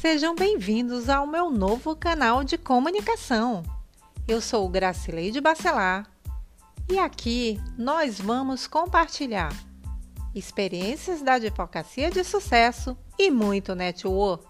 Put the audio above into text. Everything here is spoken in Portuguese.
Sejam bem-vindos ao meu novo canal de comunicação. Eu sou Gracileide Bacelar e aqui nós vamos compartilhar experiências da advocacia de sucesso e muito network.